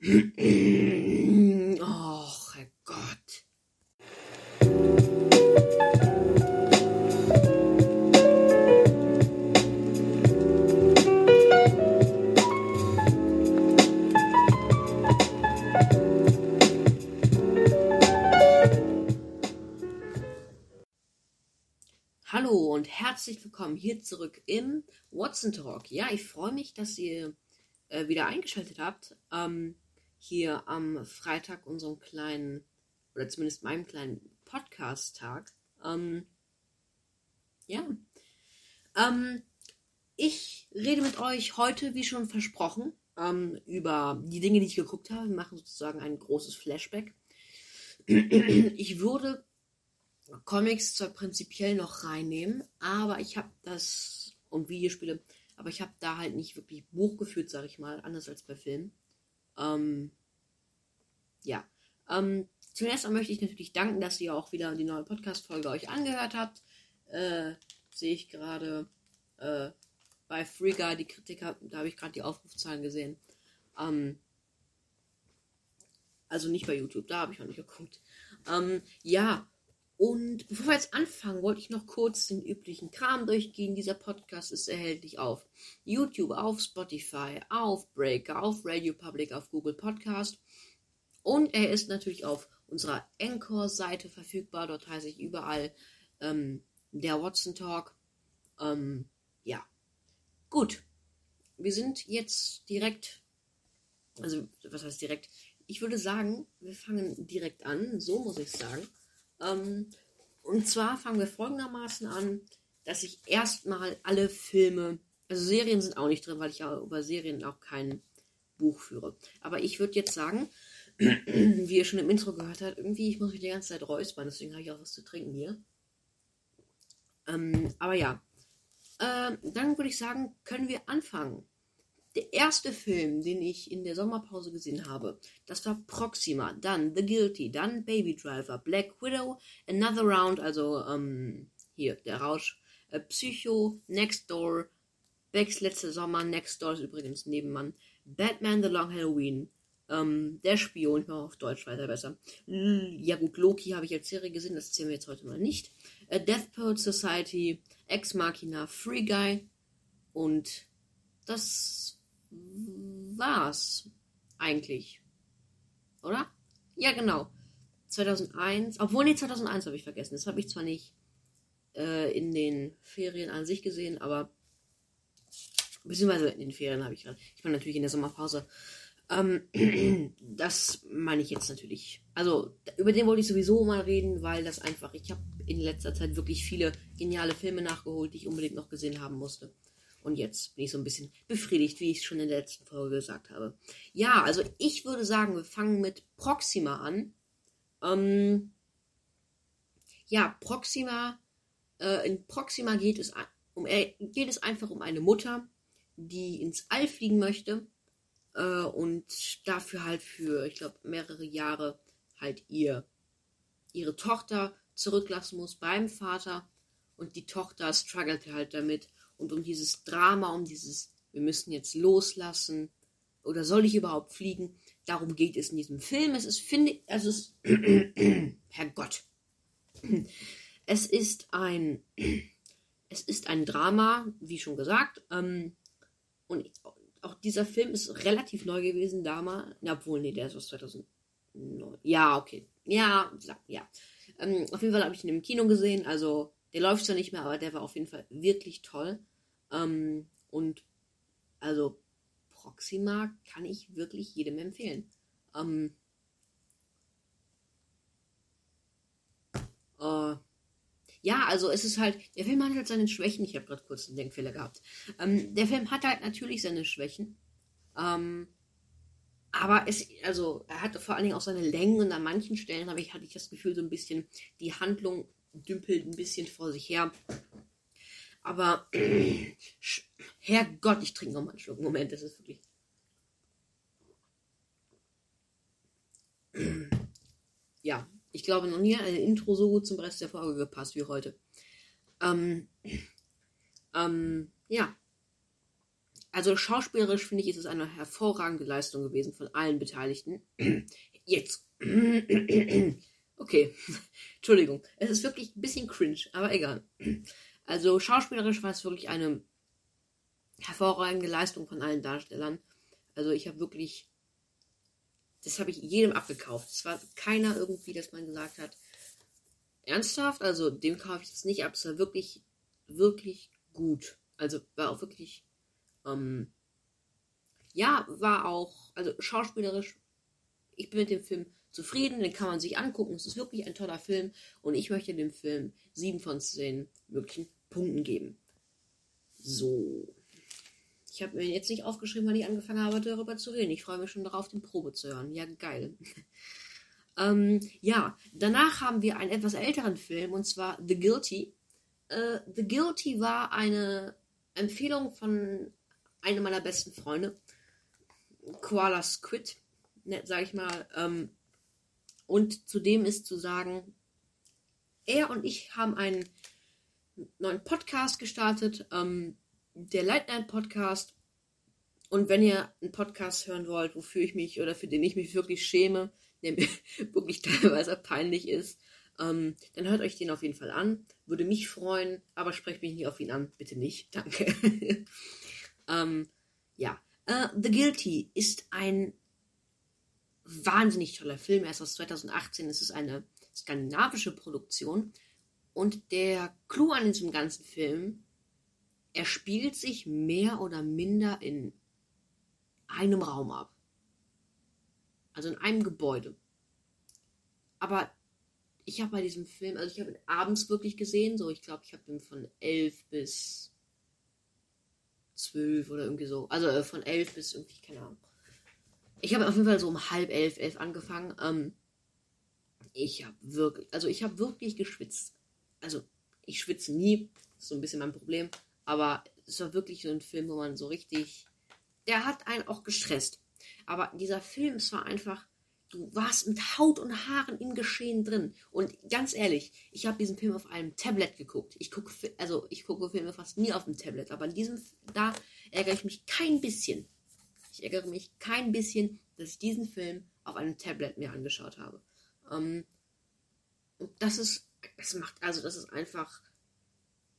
Och, Herrgott. Hallo und herzlich willkommen hier zurück im Watson Talk. Ja, ich freue mich, dass ihr äh, wieder eingeschaltet habt. Ähm, hier am Freitag, unserem kleinen, oder zumindest meinem kleinen Podcast-Tag. Ähm, ja. Ähm, ich rede mit euch heute, wie schon versprochen, ähm, über die Dinge, die ich geguckt habe. Wir machen sozusagen ein großes Flashback. Ich würde Comics zwar prinzipiell noch reinnehmen, aber ich habe das und Videospiele, aber ich habe da halt nicht wirklich Buch geführt, sag ich mal, anders als bei Filmen. Ähm, ja. Ähm, zuerst einmal möchte ich natürlich danken, dass ihr auch wieder die neue Podcast-Folge euch angehört habt. Äh, Sehe ich gerade äh, bei Guy die Kritiker, da habe ich gerade die Aufrufzahlen gesehen. Ähm, also nicht bei YouTube, da habe ich noch nicht geguckt. Ähm, ja, und bevor wir jetzt anfangen, wollte ich noch kurz den üblichen Kram durchgehen. Dieser Podcast ist erhältlich auf YouTube, auf Spotify, auf Breaker, auf Radio Public, auf Google Podcast. Und er ist natürlich auf unserer Anchor-Seite verfügbar. Dort heiße ich überall ähm, der Watson Talk. Ähm, ja. Gut. Wir sind jetzt direkt. Also, was heißt direkt? Ich würde sagen, wir fangen direkt an. So muss ich sagen. Ähm, und zwar fangen wir folgendermaßen an, dass ich erstmal alle Filme, also Serien sind auch nicht drin, weil ich ja über Serien auch kein Buch führe. Aber ich würde jetzt sagen, wie ihr schon im Intro gehört habt, irgendwie, ich muss mich die ganze Zeit räuspern, deswegen habe ich auch was zu trinken hier. Ähm, aber ja, ähm, dann würde ich sagen, können wir anfangen. Der erste Film, den ich in der Sommerpause gesehen habe, das war Proxima, dann The Guilty, dann Baby Driver, Black Widow, Another Round, also ähm, hier, der Rausch, äh, Psycho, Next Door, Becks letzter Sommer, Next Door ist übrigens Nebenmann, Batman The Long Halloween, ähm, Der Spion, ich mache auf Deutsch weiter besser. L ja gut, Loki habe ich als Serie gesehen, das zählen wir jetzt heute mal nicht. Äh, Death Poet Society, Ex Machina, Free Guy und das war's eigentlich. Oder? Ja, genau. 2001, obwohl, nee, 2001 habe ich vergessen. Das habe ich zwar nicht äh, in den Ferien an sich gesehen, aber beziehungsweise in den Ferien habe ich gerade. Ich war natürlich in der Sommerpause. Ähm, das meine ich jetzt natürlich. Also, über den wollte ich sowieso mal reden, weil das einfach, ich habe in letzter Zeit wirklich viele geniale Filme nachgeholt, die ich unbedingt noch gesehen haben musste. Und jetzt bin ich so ein bisschen befriedigt, wie ich es schon in der letzten Folge gesagt habe. Ja, also ich würde sagen, wir fangen mit Proxima an. Ähm, ja, Proxima, äh, in Proxima geht es, um, äh, geht es einfach um eine Mutter, die ins All fliegen möchte äh, und dafür halt für, ich glaube, mehrere Jahre halt ihr, ihre Tochter zurücklassen muss beim Vater und die Tochter struggelt halt damit und um dieses Drama, um dieses, wir müssen jetzt loslassen oder soll ich überhaupt fliegen? Darum geht es in diesem Film. Es ist, finde ich, also es ist, Herrgott. Es ist ein, es ist ein Drama, wie schon gesagt. Ähm, und auch dieser Film ist relativ neu gewesen damals. Obwohl, nee, der ist aus 2009. Ja, okay. Ja, ja. Ähm, auf jeden Fall habe ich ihn im Kino gesehen. Also, der läuft zwar nicht mehr, aber der war auf jeden Fall wirklich toll. Ähm, und also Proxima kann ich wirklich jedem empfehlen. Ähm, äh, ja, also es ist halt, der Film hat halt seine Schwächen. Ich habe gerade kurz einen Denkfehler gehabt. Ähm, der Film hat halt natürlich seine Schwächen. Ähm, aber es, also, er hatte vor allen Dingen auch seine Längen und an manchen Stellen habe ich, hatte ich das Gefühl, so ein bisschen, die Handlung dümpelt ein bisschen vor sich her. Aber Herrgott, ich trinke noch mal einen Schluck. Moment, das ist wirklich. ja, ich glaube noch nie ein Intro so gut zum Rest der Folge gepasst wie heute. Ähm, ähm, ja. also schauspielerisch finde ich, ist es eine hervorragende Leistung gewesen von allen Beteiligten. Jetzt. okay. Entschuldigung. Es ist wirklich ein bisschen cringe, aber egal. Also schauspielerisch war es wirklich eine hervorragende Leistung von allen Darstellern. Also ich habe wirklich, das habe ich jedem abgekauft. Es war keiner irgendwie, dass man gesagt hat, ernsthaft, also dem kaufe ich das nicht ab. Es war wirklich, wirklich gut. Also war auch wirklich, ähm, ja, war auch, also schauspielerisch, ich bin mit dem Film zufrieden, den kann man sich angucken. Es ist wirklich ein toller Film und ich möchte dem Film 7 von 10 möglichen Punkten geben. So. Ich habe mir jetzt nicht aufgeschrieben, weil ich angefangen habe, darüber zu reden. Ich freue mich schon darauf, den Probe zu hören. Ja, geil. ähm, ja, danach haben wir einen etwas älteren Film und zwar The Guilty. Äh, The Guilty war eine Empfehlung von einem meiner besten Freunde. Koala Squid, ne, sag ich mal. Ähm, und zudem ist zu sagen, er und ich haben einen neuen Podcast gestartet. Ähm, der Late Night Podcast. Und wenn ihr einen Podcast hören wollt, wofür ich mich oder für den ich mich wirklich schäme, der mir wirklich teilweise peinlich ist, ähm, dann hört euch den auf jeden Fall an. Würde mich freuen, aber sprecht mich nicht auf ihn an. Bitte nicht. Danke. ähm, ja. Uh, The Guilty ist ein wahnsinnig toller Film. Er ist aus 2018. Es ist eine skandinavische Produktion. Und der Clou an diesem ganzen Film er spielt sich mehr oder minder in einem Raum ab. Also in einem Gebäude. Aber ich habe bei diesem Film, also ich habe ihn abends wirklich gesehen, so ich glaube, ich habe ihn von elf bis zwölf oder irgendwie so. Also äh, von elf bis irgendwie, keine Ahnung. Ich habe auf jeden Fall so um halb elf, elf angefangen. Ähm, ich habe wirklich, also ich habe wirklich geschwitzt. Also ich schwitze nie, ist so ein bisschen mein Problem. Aber es war wirklich so ein Film, wo man so richtig. Der hat einen auch gestresst. Aber dieser Film, es war einfach. Du warst mit Haut und Haaren im Geschehen drin. Und ganz ehrlich, ich habe diesen Film auf einem Tablet geguckt. Ich gucke, also ich gucke Filme fast nie auf dem Tablet, aber in diesem, da ärgere ich mich kein bisschen. Ich ärgere mich kein bisschen, dass ich diesen Film auf einem Tablet mir angeschaut habe. Ähm, das ist, das macht, also das ist einfach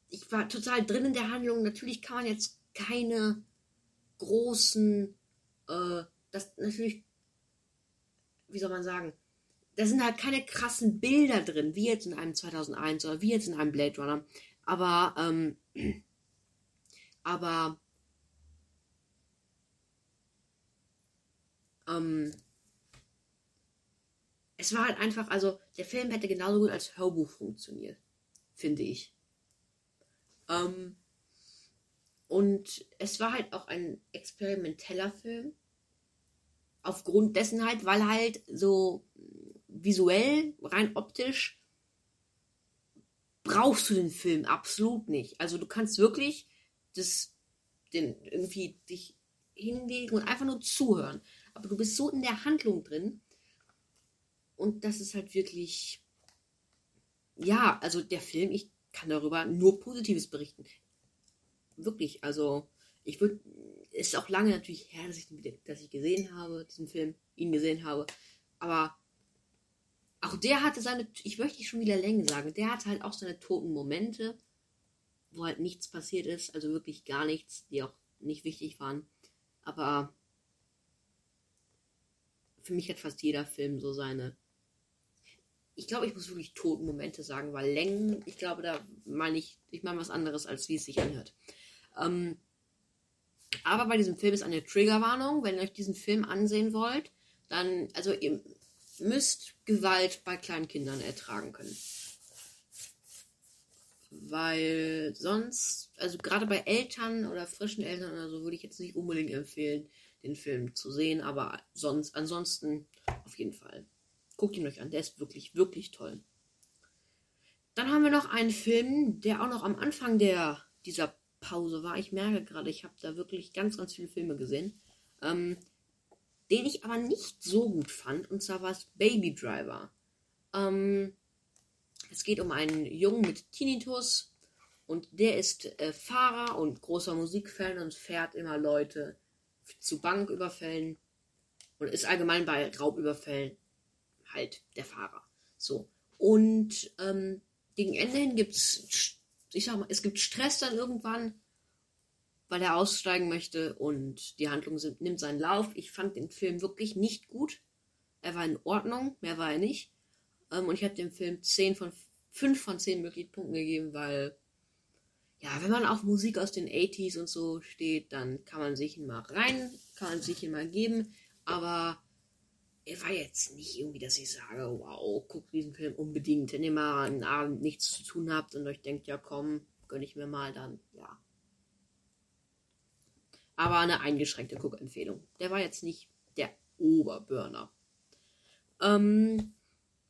ich war total drin in der Handlung. Natürlich kann man jetzt keine großen, äh, das natürlich, wie soll man sagen, da sind halt keine krassen Bilder drin, wie jetzt in einem 2001 oder wie jetzt in einem Blade Runner. Aber, ähm, aber, ähm, es war halt einfach, also der Film hätte genauso gut als Hörbuch funktioniert, finde ich. Ähm, und es war halt auch ein experimenteller Film. Aufgrund dessen halt, weil halt so visuell, rein optisch, brauchst du den Film absolut nicht. Also du kannst wirklich das, den irgendwie dich hinlegen und einfach nur zuhören. Aber du bist so in der Handlung drin. Und das ist halt wirklich, ja, also der Film, ich kann darüber nur Positives berichten. Wirklich, also ich würde, ist auch lange natürlich her, dass ich, dass ich gesehen habe, diesen Film, ihn gesehen habe, aber auch der hatte seine, ich möchte nicht schon wieder Längen sagen, der hatte halt auch seine toten Momente, wo halt nichts passiert ist, also wirklich gar nichts, die auch nicht wichtig waren, aber für mich hat fast jeder Film so seine ich glaube, ich muss wirklich Totenmomente sagen, weil Längen, ich glaube, da meine ich, ich meine was anderes, als wie es sich anhört. Ähm, aber bei diesem Film ist eine Triggerwarnung. Wenn ihr euch diesen Film ansehen wollt, dann, also ihr müsst Gewalt bei kleinen Kindern ertragen können. Weil sonst, also gerade bei Eltern oder frischen Eltern oder so, würde ich jetzt nicht unbedingt empfehlen, den Film zu sehen, aber sonst, ansonsten auf jeden Fall. Guckt ihn euch an, der ist wirklich, wirklich toll. Dann haben wir noch einen Film, der auch noch am Anfang der, dieser Pause war. Ich merke gerade, ich habe da wirklich ganz, ganz viele Filme gesehen. Ähm, den ich aber nicht so gut fand. Und zwar war es Baby Driver. Ähm, es geht um einen Jungen mit Tinnitus Und der ist äh, Fahrer und großer Musikfan und fährt immer Leute zu Banküberfällen und ist allgemein bei Raubüberfällen halt der Fahrer. So. Und ähm, gegen Ende hin gibt's, ich sag mal, es gibt Stress dann irgendwann, weil er aussteigen möchte und die Handlung sind, nimmt seinen Lauf. Ich fand den Film wirklich nicht gut. Er war in Ordnung, mehr war er nicht. Ähm, und ich habe dem Film 10 von 5 von 10 möglichen Punkten gegeben, weil ja, wenn man auf Musik aus den 80s und so steht, dann kann man sich ihn mal rein, kann man sich ihn mal geben, aber er war jetzt nicht irgendwie, dass ich sage, wow, guckt diesen Film unbedingt, wenn ihr mal einen Abend nichts zu tun habt und euch denkt, ja komm, gönn ich mir mal, dann ja. Aber eine eingeschränkte Guckempfehlung. Der war jetzt nicht der Oberburner. Ähm,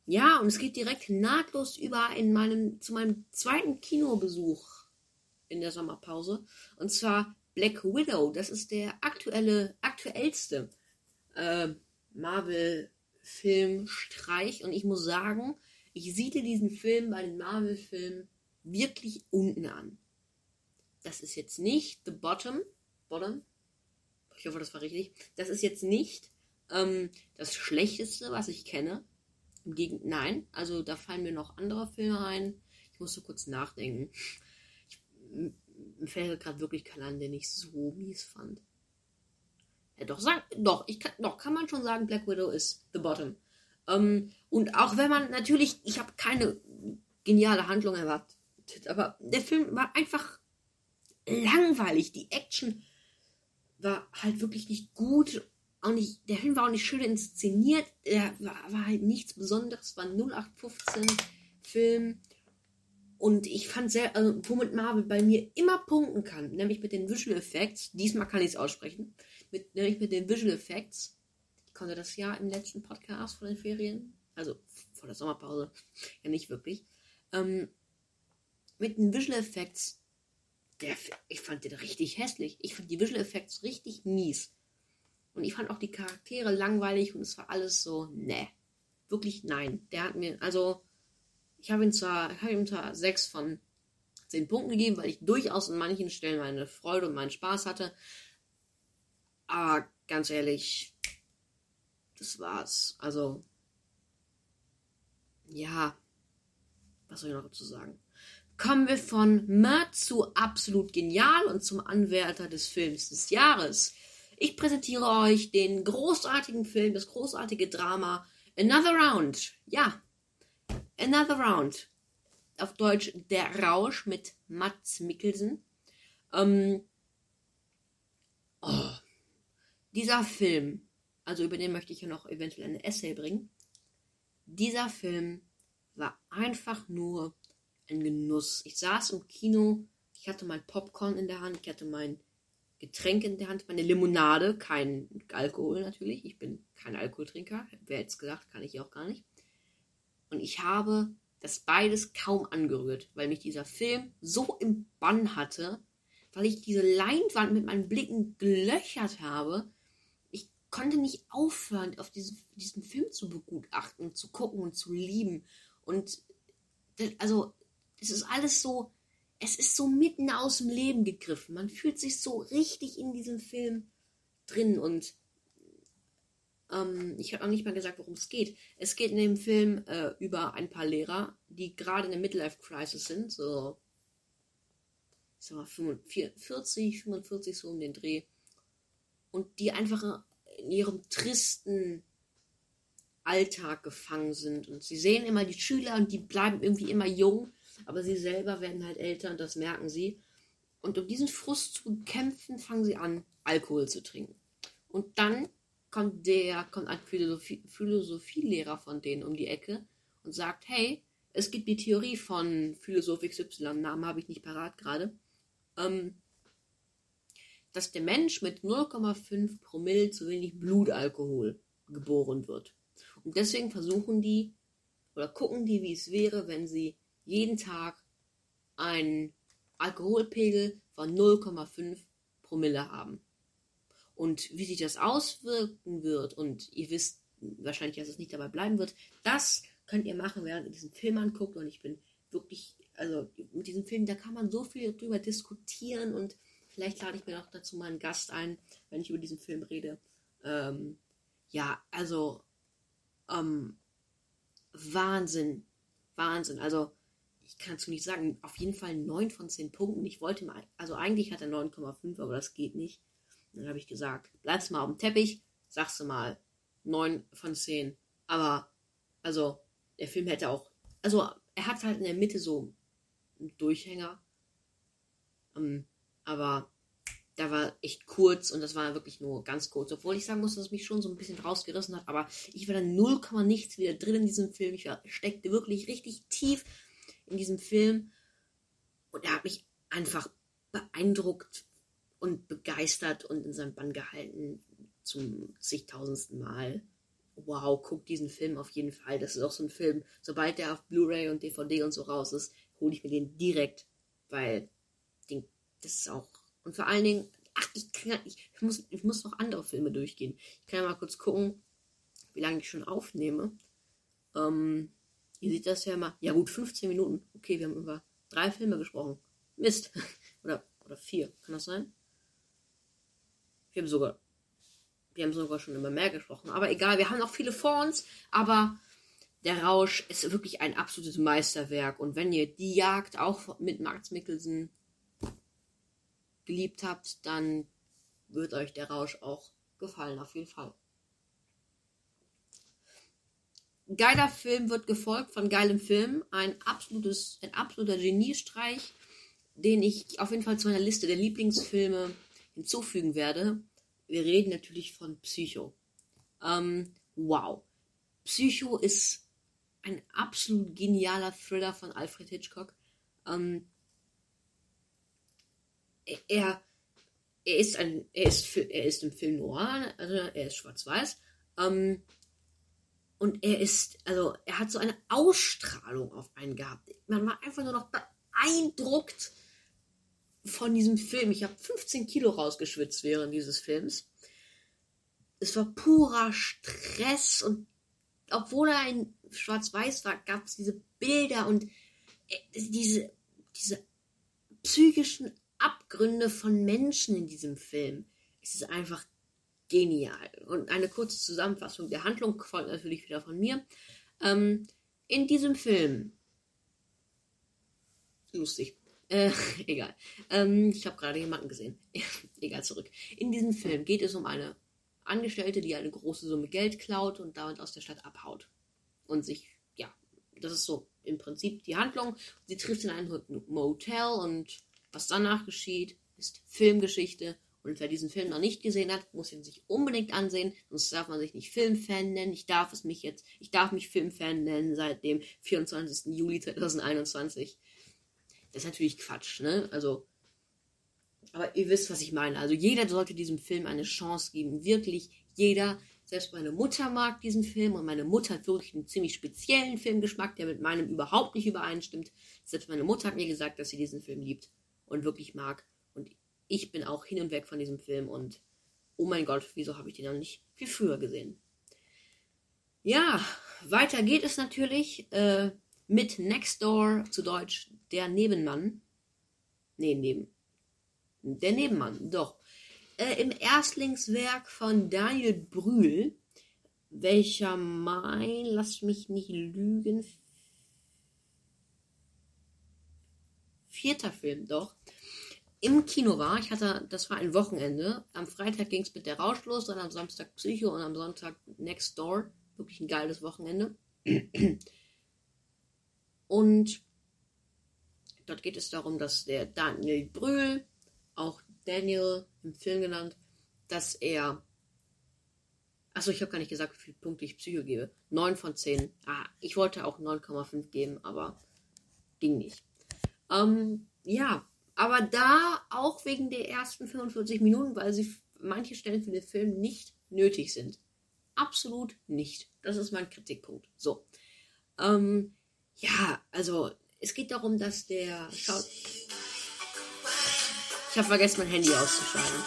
ja, und es geht direkt nahtlos über in meinen, zu meinem zweiten Kinobesuch in der Sommerpause. Und zwar Black Widow. Das ist der aktuelle, aktuellste äh, Marvel-Film-Streich. Und ich muss sagen, ich siedle diesen Film bei den Marvel-Filmen wirklich unten an. Das ist jetzt nicht The Bottom. Bottom. Ich hoffe, das war richtig. Das ist jetzt nicht ähm, das Schlechteste, was ich kenne. Im Gegenteil, nein. Also da fallen mir noch andere Filme ein. Ich musste kurz nachdenken. Ich, mir fällt gerade wirklich kein an, den ich so mies fand. Doch, sag, doch, ich kann, doch, kann man schon sagen, Black Widow ist The Bottom. Ähm, und auch wenn man natürlich, ich habe keine geniale Handlung erwartet, aber der Film war einfach langweilig. Die Action war halt wirklich nicht gut. Auch nicht, der Film war auch nicht schön inszeniert. Er war, war halt nichts Besonderes. War ein 0815 Film. Und ich fand sehr, also, womit Marvel bei mir immer punkten kann, nämlich mit den Visual Effects. Diesmal kann ich es aussprechen mit, nämlich mit den Visual Effects. Ich konnte das ja im letzten Podcast vor den Ferien, also vor der Sommerpause, ja nicht wirklich. Ähm, mit den Visual Effects, der, ich fand den richtig hässlich. Ich fand die Visual Effects richtig mies. Und ich fand auch die Charaktere langweilig und es war alles so, ne. Wirklich nein. Der hat mir, also, ich habe ihm zwar, ich habe ihm zwar sechs von zehn Punkten gegeben, weil ich durchaus in manchen Stellen meine Freude und meinen Spaß hatte. Aber ganz ehrlich, das war's. Also, ja, was soll ich noch dazu sagen? Kommen wir von Mörd zu absolut genial und zum Anwärter des Films des Jahres. Ich präsentiere euch den großartigen Film, das großartige Drama Another Round. Ja, Another Round. Auf Deutsch Der Rausch mit Mats Mikkelsen. Ähm, oh, dieser Film, also über den möchte ich ja noch eventuell eine Essay bringen, dieser Film war einfach nur ein Genuss. Ich saß im Kino, ich hatte mein Popcorn in der Hand, ich hatte mein Getränk in der Hand, meine Limonade, kein Alkohol natürlich. Ich bin kein Alkoholtrinker. Wer jetzt gesagt, kann ich auch gar nicht. Und ich habe das beides kaum angerührt, weil mich dieser Film so im Bann hatte, weil ich diese Leinwand mit meinen Blicken gelöchert habe, konnte nicht aufhören, auf diesen, diesen Film zu begutachten, zu gucken und zu lieben. Und das, also, es ist alles so, es ist so mitten aus dem Leben gegriffen. Man fühlt sich so richtig in diesem Film drin und ähm, ich habe auch nicht mal gesagt, worum es geht. Es geht in dem Film äh, über ein paar Lehrer, die gerade in der Midlife-Crisis sind, so ich sag mal 45, 45 so um den Dreh und die einfach in ihrem tristen Alltag gefangen sind. Und sie sehen immer die Schüler und die bleiben irgendwie immer jung, aber sie selber werden halt älter und das merken sie. Und um diesen Frust zu bekämpfen, fangen sie an, Alkohol zu trinken. Und dann kommt der, kommt ein Philosophie, Philosophielehrer von denen um die Ecke und sagt, hey, es gibt die Theorie von Philosoph XY, Namen habe ich nicht parat gerade. Ähm, dass der Mensch mit 0,5 Promille zu wenig Blutalkohol geboren wird. Und deswegen versuchen die oder gucken die, wie es wäre, wenn sie jeden Tag einen Alkoholpegel von 0,5 Promille haben. Und wie sich das auswirken wird, und ihr wisst wahrscheinlich, dass es nicht dabei bleiben wird, das könnt ihr machen, während ihr diesen Film anguckt. Und ich bin wirklich also mit diesem Film, da kann man so viel drüber diskutieren und vielleicht lade ich mir auch dazu mal einen Gast ein, wenn ich über diesen Film rede. Ähm, ja, also ähm, Wahnsinn, Wahnsinn. Also ich kann es nicht sagen, auf jeden Fall 9 von 10 Punkten. Ich wollte mal, also eigentlich hat er 9,5, aber das geht nicht. Dann habe ich gesagt, bleibst mal auf dem Teppich, sagst du mal 9 von 10. Aber, also, der Film hätte auch, also, er hat halt in der Mitte so einen Durchhänger. Ähm, aber da war echt kurz und das war wirklich nur ganz kurz. Obwohl ich sagen muss, dass es mich schon so ein bisschen rausgerissen hat. Aber ich war dann 0, nichts wieder drin in diesem Film. Ich war, steckte wirklich richtig tief in diesem Film. Und er hat mich einfach beeindruckt und begeistert und in seinem Bann gehalten zum zigtausendsten Mal. Wow, guck diesen Film auf jeden Fall. Das ist auch so ein Film. Sobald der auf Blu-ray und DVD und so raus ist, hole ich mir den direkt, weil das ist auch. Und vor allen Dingen, ach, ich, kann, ich, ich, muss, ich muss noch andere Filme durchgehen. Ich kann ja mal kurz gucken, wie lange ich schon aufnehme. Ähm, ihr seht das ja mal. Ja, gut, 15 Minuten. Okay, wir haben über drei Filme gesprochen. Mist. oder, oder vier. Kann das sein? Wir haben sogar, wir haben sogar schon immer mehr gesprochen. Aber egal, wir haben noch viele vor uns. Aber der Rausch ist wirklich ein absolutes Meisterwerk. Und wenn ihr die Jagd auch mit Max Mikkelsen geliebt habt, dann wird euch der Rausch auch gefallen, auf jeden Fall. Geiler Film wird gefolgt von geilem Film. Ein absolutes, ein absoluter Geniestreich, den ich auf jeden Fall zu meiner Liste der Lieblingsfilme hinzufügen werde. Wir reden natürlich von Psycho. Ähm, wow. Psycho ist ein absolut genialer Thriller von Alfred Hitchcock. Ähm, er, er ist ein, er ist, er ist im Film noir, also er ist schwarz-weiß. Ähm, und er ist, also er hat so eine Ausstrahlung auf einen gehabt. Man war einfach nur noch beeindruckt von diesem Film. Ich habe 15 Kilo rausgeschwitzt während dieses Films. Es war purer Stress und obwohl er ein Schwarz-Weiß war, gab es diese Bilder und äh, diese, diese psychischen Abgründe von Menschen in diesem Film. Es ist einfach genial. Und eine kurze Zusammenfassung der Handlung folgt natürlich wieder von mir. Ähm, in diesem Film. Lustig. Äh, egal. Ähm, ich habe gerade jemanden gesehen. egal, zurück. In diesem Film geht es um eine Angestellte, die eine große Summe Geld klaut und damit aus der Stadt abhaut. Und sich, ja, das ist so im Prinzip die Handlung. Sie trifft in ein Motel und was danach geschieht, ist Filmgeschichte. Und wer diesen Film noch nicht gesehen hat, muss ihn sich unbedingt ansehen, sonst darf man sich nicht Filmfan nennen. Ich darf es mich jetzt, ich darf mich Filmfan nennen seit dem 24. Juli 2021. Das ist natürlich Quatsch, ne? Also, aber ihr wisst, was ich meine. Also jeder sollte diesem Film eine Chance geben. Wirklich jeder. Selbst meine Mutter mag diesen Film und meine Mutter hat wirklich einen ziemlich speziellen Filmgeschmack, der mit meinem überhaupt nicht übereinstimmt. Selbst meine Mutter hat mir gesagt, dass sie diesen Film liebt und wirklich mag. Und ich bin auch hin und weg von diesem Film und oh mein Gott, wieso habe ich den noch nicht viel früher gesehen? Ja, weiter geht es natürlich äh, mit Next Door, zu Deutsch der Nebenmann. Nee, neben. Der Nebenmann, doch. Äh, Im Erstlingswerk von Daniel Brühl, welcher mein, lass mich nicht lügen, vierter Film, doch, im Kino war. Ich hatte, das war ein Wochenende. Am Freitag ging es mit der Rausch los, dann am Samstag Psycho und am Sonntag Next Door. Wirklich ein geiles Wochenende. Und dort geht es darum, dass der Daniel Brühl, auch Daniel im Film genannt, dass er. Achso, ich habe gar nicht gesagt, wie viele Punkte ich Psycho gebe. 9 von 10. Ah, ich wollte auch 9,5 geben, aber ging nicht. Ähm, ja, aber da auch wegen der ersten 45 Minuten, weil sie manche Stellen für den Film nicht nötig sind. Absolut nicht. Das ist mein Kritikpunkt. So. Ähm, ja, also es geht darum, dass der Schaut. Ich habe vergessen, mein Handy auszuschalten.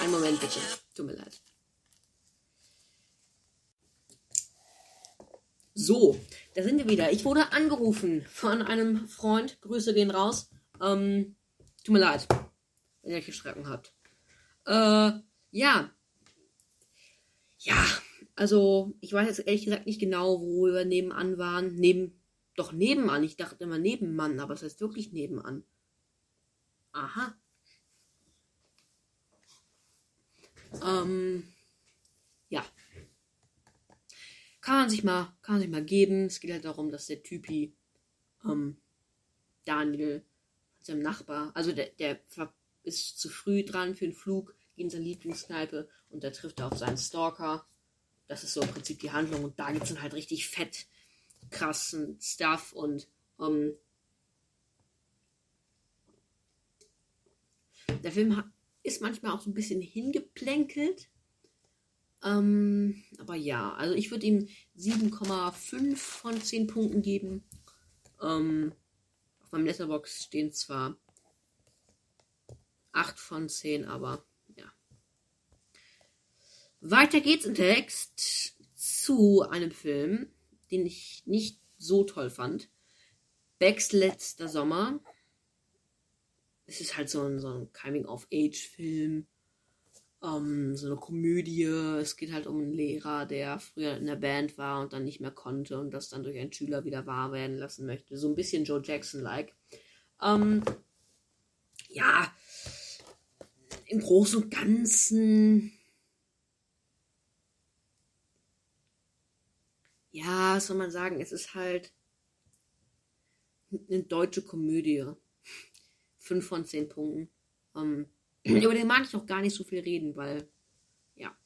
Einen Moment bitte. Tut mir leid. So, da sind wir wieder. Ich wurde angerufen von einem Freund. Grüße gehen raus. Ähm, tut mir leid, wenn ihr euch erschrecken habt. Äh, ja. Ja, also ich weiß jetzt ehrlich gesagt nicht genau, wo wir nebenan waren. Neben, doch nebenan. Ich dachte immer Nebenmann, aber es heißt wirklich nebenan. Aha. Ähm, ja. Kann man sich mal, kann man sich mal geben. Es geht halt darum, dass der Typi, ähm, Daniel, seinem Nachbar, also der, der ist zu früh dran für den Flug, geht in seine Lieblingskneipe und da trifft er auf seinen Stalker. Das ist so im Prinzip die Handlung und da gibt es dann halt richtig fett krassen Stuff und ähm, der Film ist manchmal auch so ein bisschen hingeplänkelt. Ähm, aber ja, also ich würde ihm 7,5 von 10 Punkten geben. Ähm, auf meinem Letterbox stehen zwar 8 von 10, aber ja. Weiter geht's im Text zu einem Film, den ich nicht so toll fand. Becks letzter Sommer. Es ist halt so ein, so ein Coming-of-Age-Film ähm, so eine Komödie. Es geht halt um einen Lehrer, der früher in der Band war und dann nicht mehr konnte und das dann durch einen Schüler wieder wahr werden lassen möchte. So ein bisschen Joe Jackson-like. Ähm, ja, im Großen und Ganzen. Ja, was soll man sagen? Es ist halt eine deutsche Komödie. Fünf von zehn Punkten. Ähm, über den mag ich auch gar nicht so viel reden, weil, ja.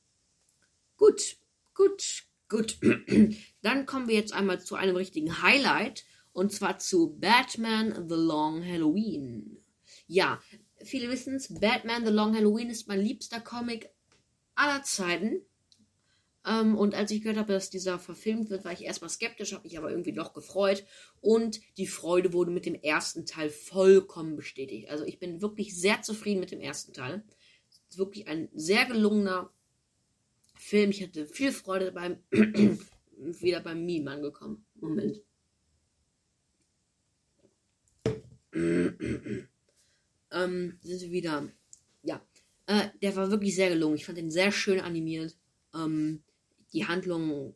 Gut, gut, gut. Dann kommen wir jetzt einmal zu einem richtigen Highlight. Und zwar zu Batman The Long Halloween. Ja, viele wissen es, Batman The Long Halloween ist mein liebster Comic aller Zeiten. Ähm, und als ich gehört habe, dass dieser verfilmt wird, war ich erstmal skeptisch, habe mich aber irgendwie doch gefreut. Und die Freude wurde mit dem ersten Teil vollkommen bestätigt. Also ich bin wirklich sehr zufrieden mit dem ersten Teil. Es ist wirklich ein sehr gelungener Film. Ich hatte viel Freude beim wieder beim Meme angekommen. Moment. ähm, sind wir wieder. Ja. Äh, der war wirklich sehr gelungen. Ich fand den sehr schön animiert. Ähm, die Handlung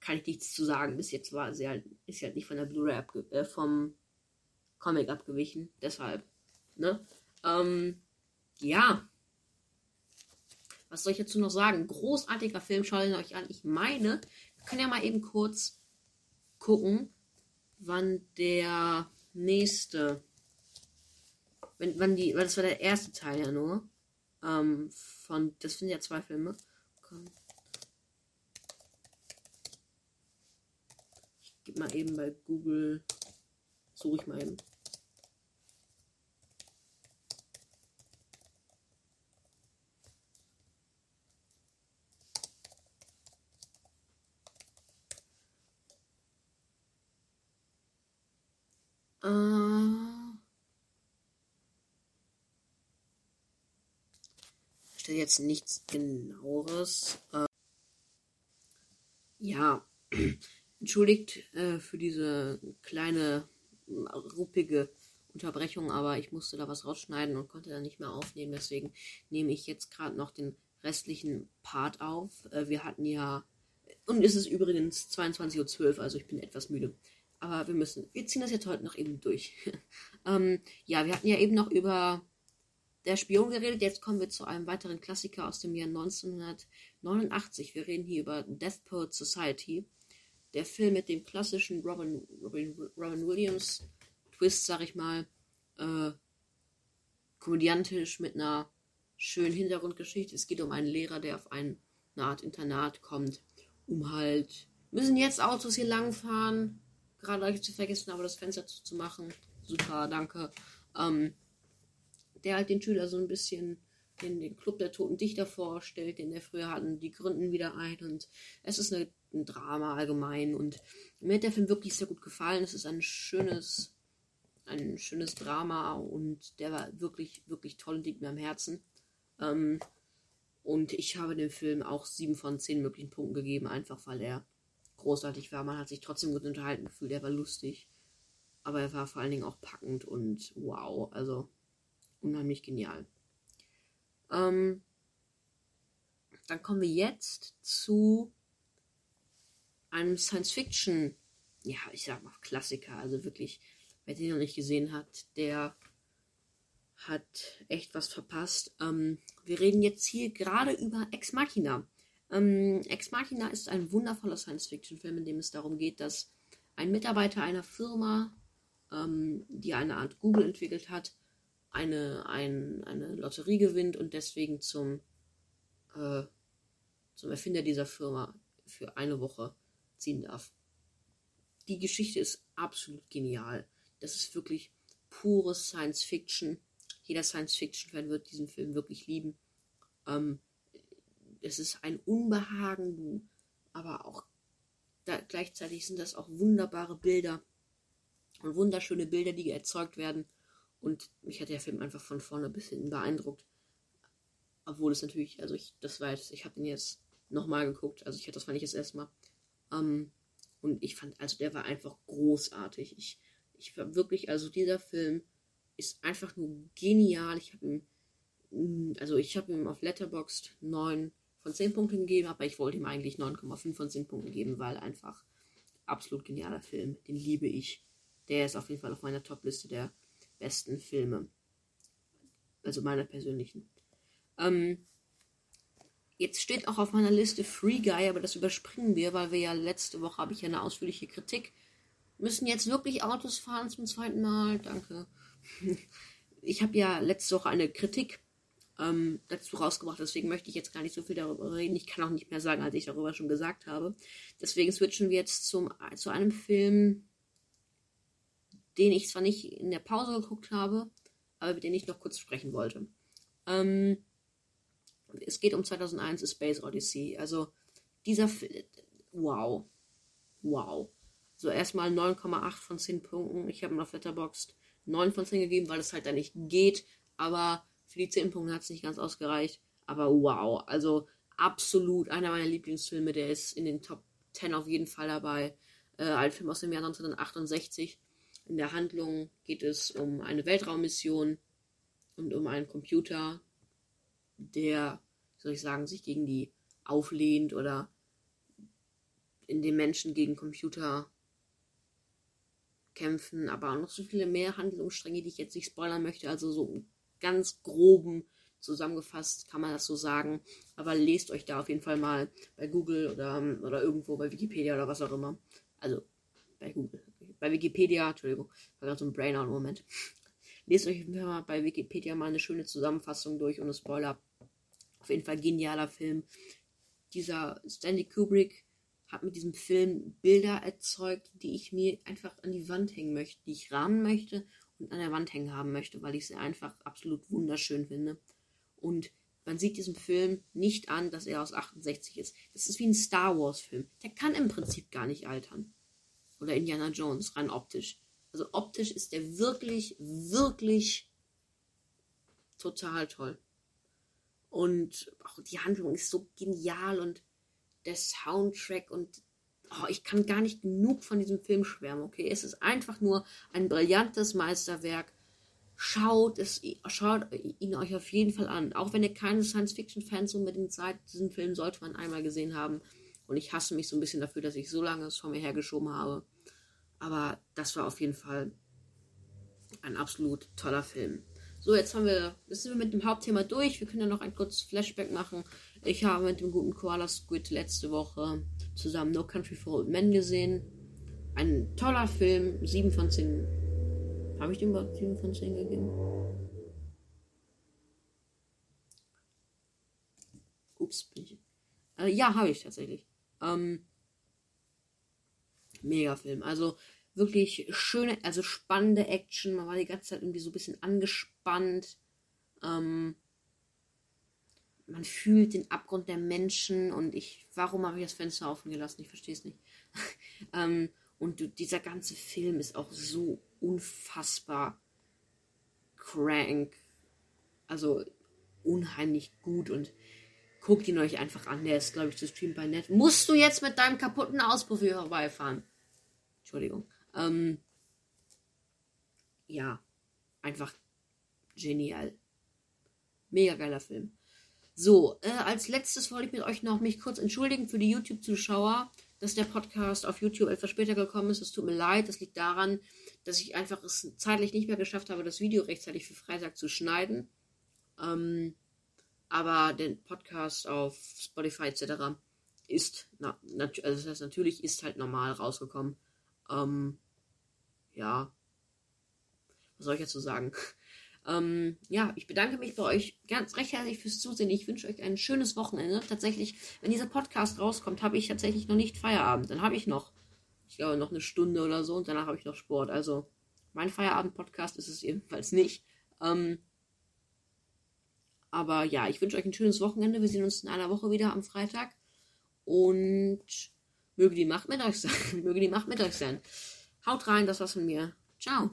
kann ich nichts zu sagen. Bis jetzt war sie halt, ist halt nicht von der Blu-ray äh, vom Comic abgewichen. Deshalb. Ne? Ähm, ja. Was soll ich dazu noch sagen? Großartiger Film, schaut ihn euch an. Ich meine, wir können ja mal eben kurz gucken, wann der nächste. Wenn, wann die, weil das war der erste Teil ja nur. Ähm, von, das sind ja zwei Filme. Kommt mal eben bei Google, suche ich mal eben. Äh, steht jetzt nichts genaueres. Äh, ja, Entschuldigt äh, für diese kleine, ruppige Unterbrechung, aber ich musste da was rausschneiden und konnte da nicht mehr aufnehmen. Deswegen nehme ich jetzt gerade noch den restlichen Part auf. Äh, wir hatten ja. Und es ist übrigens 22.12 Uhr, also ich bin etwas müde. Aber wir müssen. Wir ziehen das jetzt heute noch eben durch. ähm, ja, wir hatten ja eben noch über der Spion geredet. Jetzt kommen wir zu einem weiteren Klassiker aus dem Jahr 1989. Wir reden hier über Death Poet Society der Film mit dem klassischen Robin, Robin, Robin Williams Twist, sag ich mal, äh, komödiantisch mit einer schönen Hintergrundgeschichte. Es geht um einen Lehrer, der auf ein, eine Art Internat kommt, um halt, müssen jetzt Autos hier langfahren, gerade euch zu vergessen, aber das Fenster zu, machen. Super, danke. Ähm, der halt den Schüler so ein bisschen den, den Club der Toten Dichter vorstellt, den er früher hatten, die gründen wieder ein und es ist eine ein Drama allgemein. Und mir hat der Film wirklich sehr gut gefallen. Es ist ein schönes, ein schönes Drama und der war wirklich, wirklich toll und liegt mir am Herzen. Ähm, und ich habe dem Film auch sieben von zehn möglichen Punkten gegeben, einfach weil er großartig war. Man hat sich trotzdem gut unterhalten gefühlt. Der war lustig. Aber er war vor allen Dingen auch packend und wow. Also unheimlich genial. Ähm, dann kommen wir jetzt zu einem Science-Fiction, ja, ich sag mal Klassiker. Also wirklich, wer den noch nicht gesehen hat, der hat echt was verpasst. Ähm, wir reden jetzt hier gerade über Ex Machina. Ähm, Ex Machina ist ein wundervoller Science-Fiction-Film, in dem es darum geht, dass ein Mitarbeiter einer Firma, ähm, die eine Art Google entwickelt hat, eine, ein, eine Lotterie gewinnt und deswegen zum, äh, zum Erfinder dieser Firma für eine Woche ziehen darf. Die Geschichte ist absolut genial. Das ist wirklich pure Science Fiction. Jeder Science Fiction-Fan wird diesen Film wirklich lieben. Ähm, es ist ein Unbehagen, aber auch da, gleichzeitig sind das auch wunderbare Bilder und wunderschöne Bilder, die erzeugt werden. Und mich hat der Film einfach von vorne bis hinten beeindruckt. Obwohl es natürlich, also ich, das war jetzt, ich habe ihn jetzt nochmal geguckt, also ich hatte das fand ich jetzt erstmal. Ähm, und ich fand, also der war einfach großartig. Ich, ich war wirklich, also dieser Film ist einfach nur genial. Ich habe ihm, mm, also ich habe ihm auf Letterboxd 9 von 10 Punkten gegeben, aber ich wollte ihm eigentlich 9,5 von 10 Punkten geben, weil einfach absolut genialer Film. Den liebe ich. Der ist auf jeden Fall auf meiner Top-Liste der besten Filme. Also meiner persönlichen. Ähm, jetzt steht auch auf meiner Liste Free Guy, aber das überspringen wir, weil wir ja letzte Woche habe ich ja eine ausführliche Kritik. Müssen jetzt wirklich Autos fahren zum zweiten Mal? Danke. Ich habe ja letzte Woche eine Kritik ähm, dazu rausgebracht, deswegen möchte ich jetzt gar nicht so viel darüber reden. Ich kann auch nicht mehr sagen, als ich darüber schon gesagt habe. Deswegen switchen wir jetzt zum, zu einem Film, den ich zwar nicht in der Pause geguckt habe, aber über den ich noch kurz sprechen wollte. Ähm, es geht um 2001 A Space Odyssey. Also dieser wow. Wow. So erstmal 9,8 von 10 Punkten. Ich habe ihm auf Letterboxd 9 von 10 gegeben, weil es halt da nicht geht. Aber für die 10 Punkte hat es nicht ganz ausgereicht. Aber wow. Also absolut einer meiner Lieblingsfilme. Der ist in den Top 10 auf jeden Fall dabei. Äh, ein Film aus dem Jahr 1968. In der Handlung geht es um eine Weltraummission und um einen Computer, der, soll ich sagen, sich gegen die auflehnt oder in dem Menschen gegen Computer kämpfen, aber noch so viele mehr Handlungsstränge, die ich jetzt nicht spoilern möchte. Also so ganz groben zusammengefasst kann man das so sagen. Aber lest euch da auf jeden Fall mal bei Google oder, oder irgendwo bei Wikipedia oder was auch immer. Also bei Google bei Wikipedia, Entschuldigung, war gerade so ein Brainer im Moment. Lest euch mal bei Wikipedia mal eine schöne Zusammenfassung durch ohne Spoiler. Auf jeden Fall genialer Film. Dieser Stanley Kubrick hat mit diesem Film Bilder erzeugt, die ich mir einfach an die Wand hängen möchte, die ich rahmen möchte und an der Wand hängen haben möchte, weil ich sie einfach absolut wunderschön finde. Und man sieht diesem Film nicht an, dass er aus 68 ist. Das ist wie ein Star Wars Film. Der kann im Prinzip gar nicht altern oder Indiana Jones, rein optisch. Also optisch ist der wirklich, wirklich total toll. Und auch die Handlung ist so genial und der Soundtrack und oh, ich kann gar nicht genug von diesem Film schwärmen, okay? Es ist einfach nur ein brillantes Meisterwerk. Schaut es, schaut ihn euch auf jeden Fall an. Auch wenn ihr keine Science-Fiction-Fans unbedingt seid, diesen Film sollte man einmal gesehen haben. Und ich hasse mich so ein bisschen dafür, dass ich so lange es vor mir hergeschoben habe. Aber das war auf jeden Fall ein absolut toller Film. So, jetzt haben wir, jetzt sind wir mit dem Hauptthema durch. Wir können ja noch ein kurzes Flashback machen. Ich habe mit dem guten Koala Squid letzte Woche zusammen No Country for Old Men gesehen. Ein toller Film, 7 von 10. Habe ich dem überhaupt 7 von 10 gegeben? Ups, bin ich. Äh, ja, habe ich tatsächlich. Ähm, mega Film. Also wirklich schöne, also spannende Action. Man war die ganze Zeit irgendwie so ein bisschen angespannt. Ähm, man fühlt den Abgrund der Menschen und ich, warum habe ich das Fenster offen gelassen? Ich verstehe es nicht. ähm, und dieser ganze Film ist auch so unfassbar crank. Also unheimlich gut und guckt ihn euch einfach an. Der ist, glaube ich, zu streamen bei Net. Musst du jetzt mit deinem kaputten Auspuff hier vorbeifahren? Entschuldigung. Ähm, ja, einfach genial. Mega geiler Film. So, äh, als letztes wollte ich mit euch noch mich kurz entschuldigen für die YouTube-Zuschauer, dass der Podcast auf YouTube etwas später gekommen ist. Es tut mir leid. Das liegt daran, dass ich einfach es zeitlich nicht mehr geschafft habe, das Video rechtzeitig für Freitag zu schneiden. Ähm, aber der Podcast auf Spotify etc. ist, na, also das heißt, natürlich ist halt normal rausgekommen. Ähm, ja, was soll ich dazu sagen? Ähm, ja, ich bedanke mich bei euch ganz recht herzlich fürs Zusehen. Ich wünsche euch ein schönes Wochenende. Tatsächlich, wenn dieser Podcast rauskommt, habe ich tatsächlich noch nicht Feierabend. Dann habe ich noch, ich glaube, noch eine Stunde oder so und danach habe ich noch Sport. Also, mein Feierabend-Podcast ist es ebenfalls nicht. Ähm, aber ja, ich wünsche euch ein schönes Wochenende. Wir sehen uns in einer Woche wieder am Freitag. Und möge die Macht mit euch sein. möge die Macht mit euch sein. Haut rein, das war's von mir. Ciao.